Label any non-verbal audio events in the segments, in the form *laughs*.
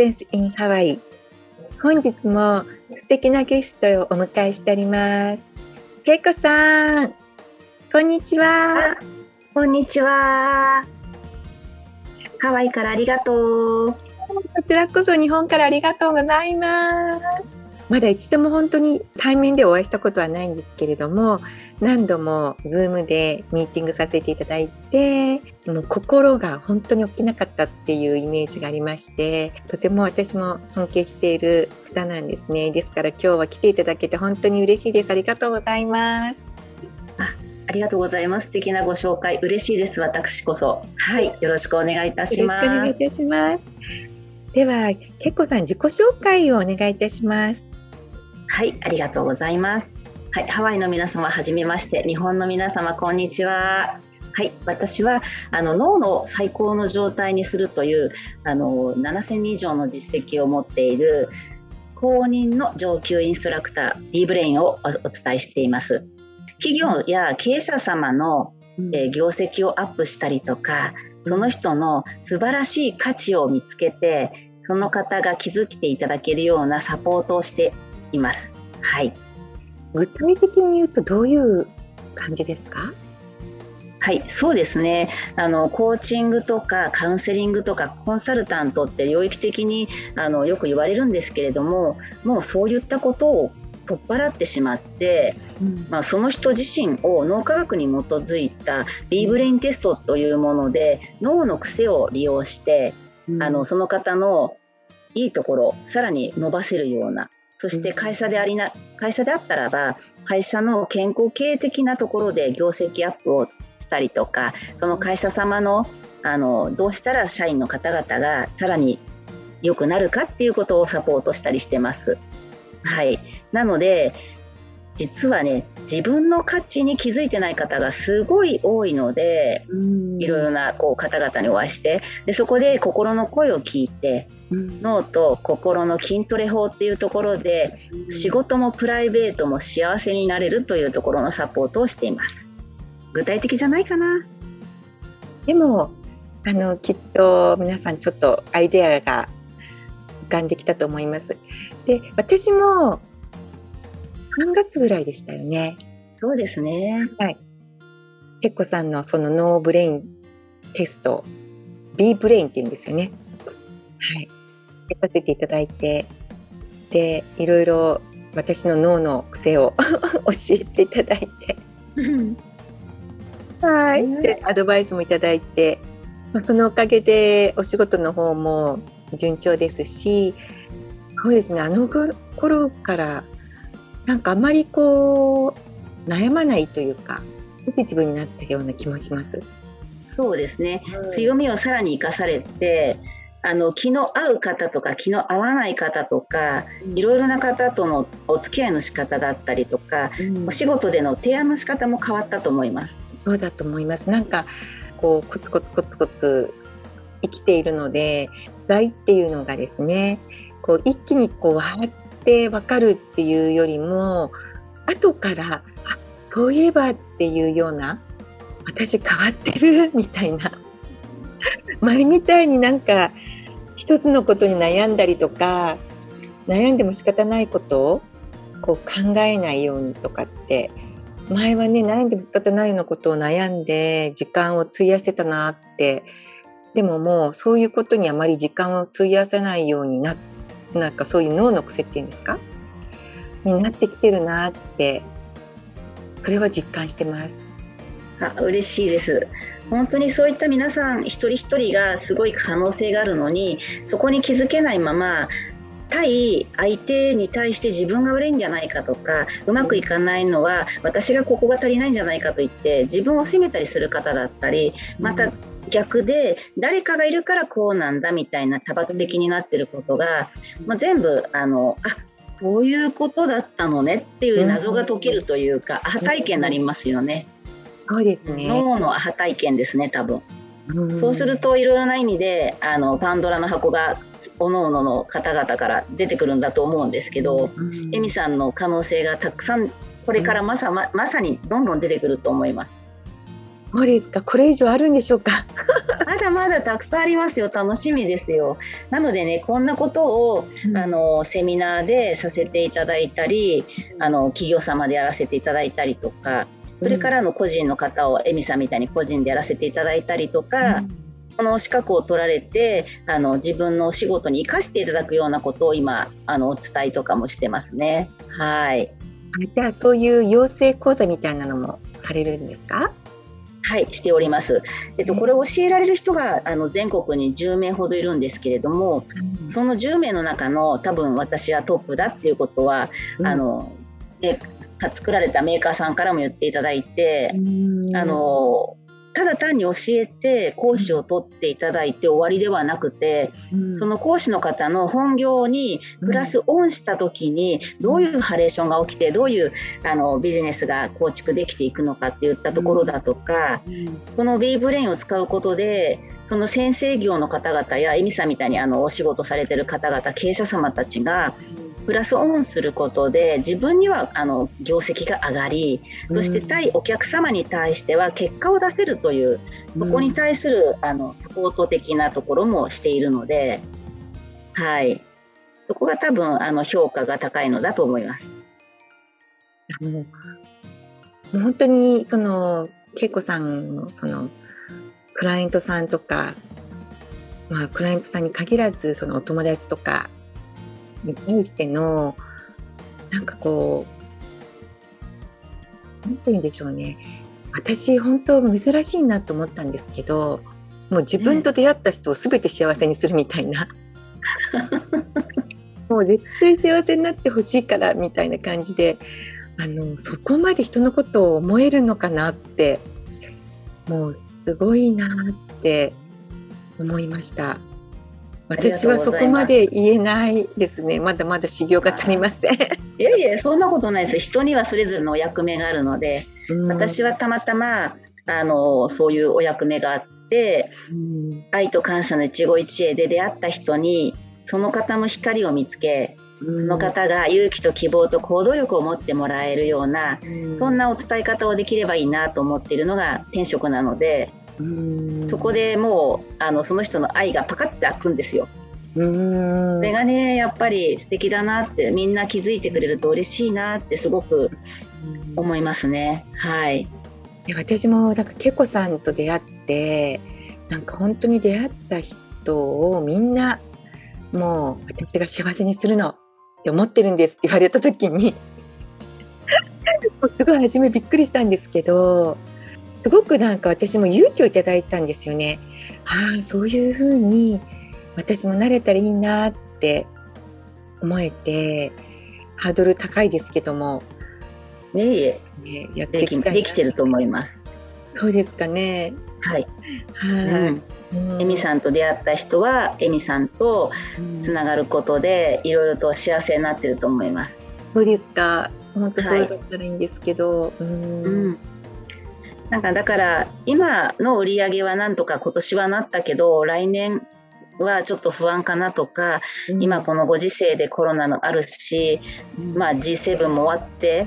活エッセンス in ハワイ本日も素敵なゲストをお迎えしております。けいこさん。こんにちは。こんにちは。ハワイからありがとう。こちらこそ日本からありがとうございますまだ一度も本当に対面でお会いしたことはないんですけれども何度も Zoom でミーティングさせていただいてもう心が本当に起きなかったっていうイメージがありましてとても私も尊敬している方なんですね。ですから今日は来ていただけて本当に嬉しいです。ありがとうございます。あありがとうございます。素敵なご紹介。嬉しいです。私こそ。はい。よろしくお願いいたします。お願いいたします。ではけっこさん自己紹介をお願いいたしますはい、ありがとうございます。はい、ハワイの皆様、はじめまして。日本の皆様、こんにちは。はい、私はあの脳の最高の状態にするというあの7000人以上の実績を持っている公認の上級インストラクター B ブレインをお伝えしています。企業や経営者様の、えー、業績をアップしたりとか、その人の素晴らしい価値を見つけて、その方が気づいていただけるようなサポートをしています。はい。具体的に言うとどういう感じですか？はい、そうですね。あのコーチングとかカウンセリングとかコンサルタントって領域的にあのよく言われるんですけれども、もうそういったことを取っ払ってしまって、うん、まあ、その人自身を脳科学に基づいた B ブレインテストというもので脳の癖を利用して、うん、あのその方のいいところさらに伸ばせるようなそして会社でありな、会社であったらば、会社の健康経営的なところで業績アップをしたりとか、その会社様の、あの、どうしたら社員の方々がさらに良くなるかっていうことをサポートしたりしてます。はい。なので、実はね自分の価値に気づいてない方がすごい多いのでいろいろなこう方々にお会いしてでそこで心の声を聞いて脳と心の筋トレ法っていうところで仕事もプライベートも幸せになれるというところのサポートをしています。具体的じゃないかな？でもあのきっと皆さんちょっとアイデアが浮かんできたと思います。で私も3月ぐらいでしたよね。そうですね。はい。ペッコさんのそのノーブレインテスト、B ブレインって言うんですよね。はい。やさせていただいて、で、いろいろ私の脳の癖を *laughs* 教えていただいて、はい。で、アドバイスもいただいて、まあ、そのおかげでお仕事の方も順調ですし、そうですね、あの頃からなんかあまりこう悩まないというかポジティブになったような気もします。そうですね、うん、強みをさらに生かされてあの気の合う方とか気の合わない方とか、うん、いろいろな方とのお付き合いの仕方だったりとか、うん、お仕事での提案の仕方も変わったと思います。そうだと思います。なんかこうコツコツコツコツ生きているので、害っていうのがですね、こう一気にこうわーっってわかるっていうよりも後からあそういえばっていうような私変わってるみたいな前みたいになんか一つのことに悩んだりとか悩んでも仕方ないことをこう考えないようにとかって前はね悩んでも仕方ないようなことを悩んで時間を費やしてたなってでももうそういうことにあまり時間を費やせないようになっなんかそういう脳の癖っていうんですか？になってきてるなってそれは実感してます。あ嬉しいです本当にそういった皆さん一人一人がすごい可能性があるのにそこに気づけないまま対相手に対して自分が悪いんじゃないかとかうまくいかないのは私がここが足りないんじゃないかと言って自分を責めたりする方だったりまた逆で誰かがいるからこうなんだみたいな多発的になってることが、まあ、全部あのあこういうことだったのねっていう謎が解けるというか、アハ体験になりますよね。そうですね脳のアハ体験ですね多分。そうするといろいろな意味であのパンドラの箱がおのおのの方々から出てくるんだと思うんですけど、エミさんの可能性がたくさんこれからまさままさにどんどん出てくると思います。そうですか。これ以上あるんでしょうか？まだまだたくさんありますよ。楽しみですよ。なのでね、こんなことを、うん、あのセミナーでさせていただいたり、あの企業様でやらせていただいたりとか、それからの個人の方をエミさんみたいに個人でやらせていただいたりとか。うんこの資格を取られてあの自分のお仕事に生かしていただくようなことを今あのお伝えとかもしてますね。はい。じゃあそういう養成講座みたいなのもされるんですか？はい、しております。えっと、これを教えられる人があの全国に10名ほどいるんですけれども、その10名の中の多分私はトップだっていうことは、うん、あの、ね、作られたメーカーさんからも言っていただいて、あのただ単に教えて講師を取っていただいて終わりではなくて、うん、その講師の方の本業にプラスオンした時にどういうハレーションが起きてどういうあのビジネスが構築できていくのかっていったところだとか、うん、この B ブレインを使うことでその先生業の方々やエミさんみたいにあのお仕事されてる方々経営者様たちがプラスオンすることで自分にはあの業績が上がりそして対お客様に対しては結果を出せるというそこに対するあのサポート的なところもしているので、はい、そこが多分あの評価が高いのだと思います。あの本当にその恵子さんのそのクライアントさんとか、まあ、クライアントさんに限らずそのお友達とかに対してのなんかこう何て言うんでしょうね私本当珍しいなと思ったんですけどもう自分と出会った人を全て幸せにするみたいな、*laughs* もう絶対幸せになってほしいからみたいな感じであのそこまで人のことを思えるのかなってもうすごいなって思いました。私はそこまで言えないですね。まだまだ修行が足りません。いやいや、そんなことないです。人にはそれぞれのお役目があるので、うん、私はたまたまあのそういうお役目があって、うん、愛と感謝の一期一会で出会った人にその方の光を見つけ、その方が勇気と希望と行動力を持ってもらえるような、うん、そんなお伝え方をできればいいなと思っているのが転職なので、そこでもうあのその人の愛がパカッて開くんですよ。それがねやっぱり素敵だなってみんな気づいてくれると嬉しいなってすごく思いますね。はい。で私もなんか恵子さんと出会ってなんか本当に出会った人をみんなもう私が幸せにするのって思ってるんですって言われた時に *laughs* すごい初めびっくりしたんですけどすごくなんか私も勇気をいただいたんですよね。ああそういうふうに私も慣れたらいいなって思えてハードル高いですけどもねえねやってきできてると思います。そうですかね。はい。はい。エミさんと出会った人はエミさんとつながることでいろいろと幸せになってると思います。そうですか。本当そうだったらいいんですけど。はい、うん。うんなんかだから今の売り上げはなんとか今年はなったけど来年はちょっと不安かなとか、うん、今このご時世でコロナのあるし、うん、まあ、G7 も終わって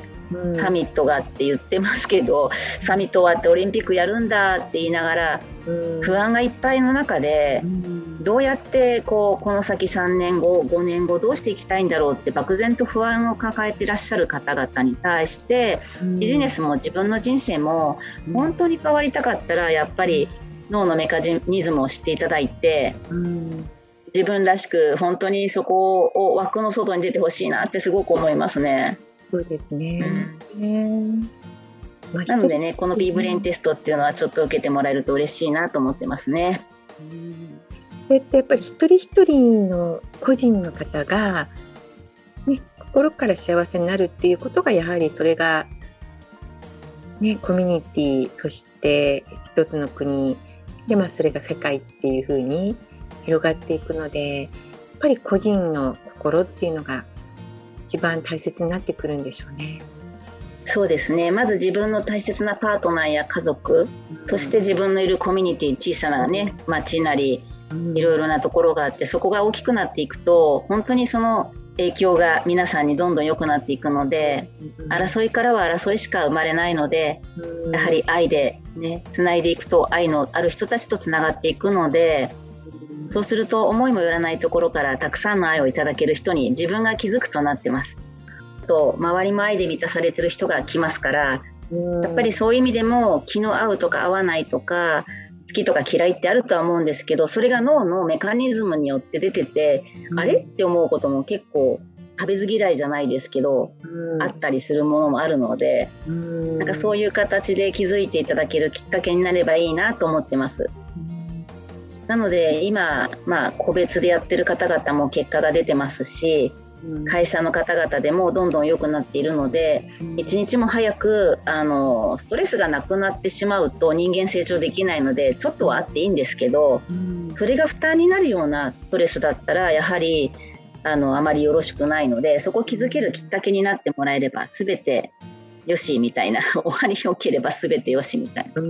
サミットがって言ってますけど、サミット終わってオリンピックやるんだって言いながら、不安がいっぱいの中で、どうやってこうこの先3年後5年後どうしていきたいんだろうって漠然と不安を抱えていらっしゃる方々に対してビジネスも自分の人生も本当に変わりたかったらやっぱり脳のメカニズムを知っていただいて、自分らしく本当にそこを枠の外に出てほしいなってすごく思いますね。そうですね、うん。なのでねこの B ブレインテストっていうのはちょっと受けてもらえると嬉しいなと思ってますね。こうやってやっぱり一人一人の個人の方が、ね、心から幸せになるっていうことがやはりそれが、ね、コミュニティそして一つの国で、まあ、それが世界っていうふうに広がっていくのでやっぱり個人の心っていうのが一番大切になってくるんでしょうね。そうですねまず自分の大切なパートナーや家族、うん、そして自分のいるコミュニティ小さなね町なりいろいろなところがあってそこが大きくなっていくと本当にその影響が皆さんにどんどん良くなっていくので争いからは争いしか生まれないのでやはり愛でねつないでいくと愛のある人たちとつながっていくのでそうすると思いもよらないところからたくさんの愛をいただける人に自分が気づくとなってます。と周りも愛で満たされてる人が来ますからやっぱりそういう意味でも気の合うとか合わないとか好きとか嫌いってあるとは思うんですけどそれが脳のメカニズムによって出てて、うん、あれって思うことも結構食べず嫌いじゃないですけど、うん、あったりするものもあるので、うん、なんかそういう形で気づいていただけるきっかけになればいいなと思ってます。なので今、まあ、個別でやってる方々も結果が出てますし会社の方々でもどんどん良くなっているので、一日も早くあのストレスがなくなってしまうと人間成長できないのでちょっとはあっていいんですけど、それが負担になるようなストレスだったらやはりあのあまりよろしくないのでそこを気づけるきっかけになってもらえれば全てよしみたいな *laughs* 終わりよければ全てよしみたいな。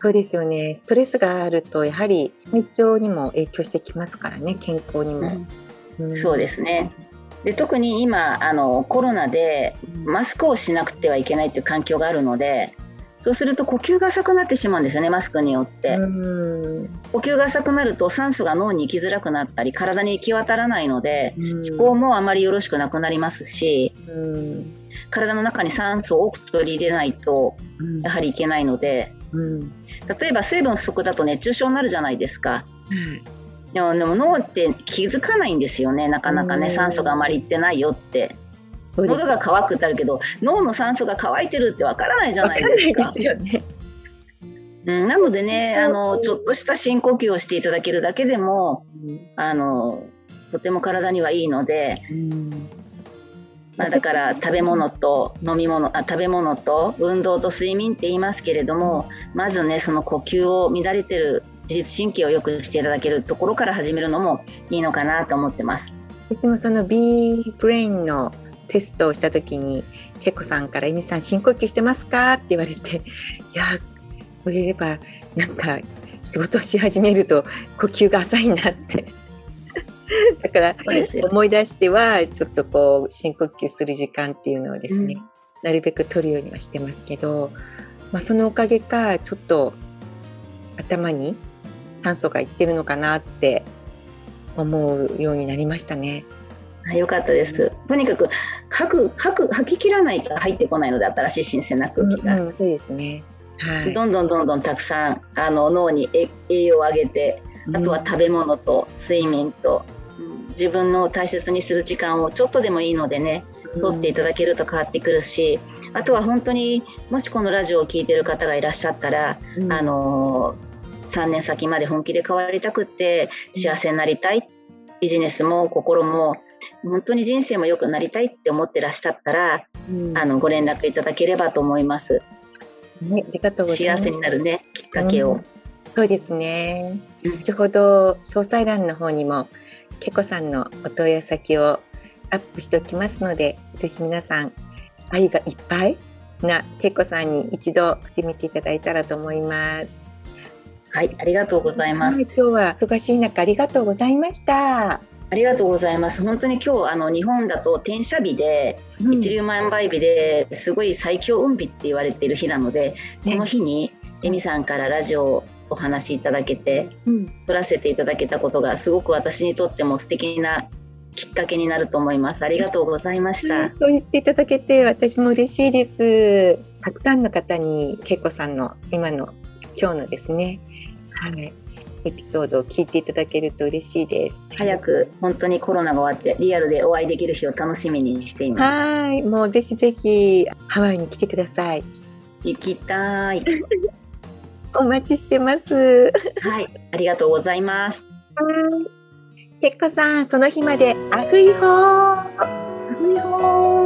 そうですよね。ストレスがあるとやはり体調にも影響してきますからね健康にも。うんそうですね。で特に今あのコロナでマスクをしなくてはいけないという環境があるのでそうすると呼吸が浅くなってしまうんですよねマスクによって。呼吸が浅くなると酸素が脳に行きづらくなったり体に行き渡らないので思考もあまりよろしくなくなりますし体の中に酸素を多く取り入れないとやはりいけないので例えば水分不足だと熱中症になるじゃないですか。でもでも脳って気づかないんですよね。なかなかね酸素があまりいってないよって。喉が渇くってあるけど脳の酸素が乾いてるってわからないじゃないですか。ですよね。うん、なのでねあのちょっとした深呼吸をしていただけるだけでも、うん、あのとても体にはいいので、うん、まあ、だから食べ物と飲み物あ食べ物と運動と睡眠って言いますけれどもまずねその呼吸を乱れてる自律神経を良くしていただけるところから始めるのもいいのかなと思ってます。私もその B ブレインのテストをした時にけこさんから「えみさん深呼吸してますか?」って言われて *laughs* いやこれればなんか仕事をし始めると呼吸が浅いなって *laughs* だから思い出してはちょっとこう深呼吸する時間っていうのをですね、うん、なるべく取るようにはしてますけど、まあ、そのおかげかちょっと頭に酸素がいってるのかなって思うようになりましたね。よかったです。とにかく吐く吐く吐き切らないと入ってこないので新しい新鮮な空気が。うんうん、そうですね。はい。どんどんどんどんたくさんあの脳に栄養を上げて、あとは食べ物と睡眠と、うん、自分の大切にする時間をちょっとでもいいのでね。取っていただけると変わってくるし、あとは本当にもしこのラジオを聴いてる方がいらっしゃったら、うん、あの3年先まで本気で変わりたくって幸せになりたいビジネスも心も本当に人生も良くなりたいって思ってらっしゃったら、うん、あのご連絡いただければと思います。ね、ありがとうございます。幸せになるねきっかけを。うん、そうですね。後ほど詳細欄の方にもけこさんのお問い合わせ先をアップしておきますので、ぜひ皆さん愛がいっぱいなけこさんに一度来てみていただいたらと思います。はい、ありがとうございます。今日は忙しい中ありがとうございました。ありがとうございます。本当に今日あの日本だと転写日で、うん、一粒万倍日ですごい最強運日って言われている日なので、ね、この日にエミさんからラジオをお話しいただけて、うん、撮らせていただけたことがすごく私にとっても素敵なきっかけになると思います。ありがとうございました。そう言っていただけて私も嬉しいです。たくさんの方にけいこさんの今の今日のですねはい、エピソードを聞いていただけると嬉しいです。早く本当にコロナが終わってリアルでお会いできる日を楽しみにしています。はい、もうぜひぜひハワイに来てください。行きたい。*laughs* お待ちしてます。はい、ありがとうございます。はい。けっこさん、その日までアフイホー。アフイホー。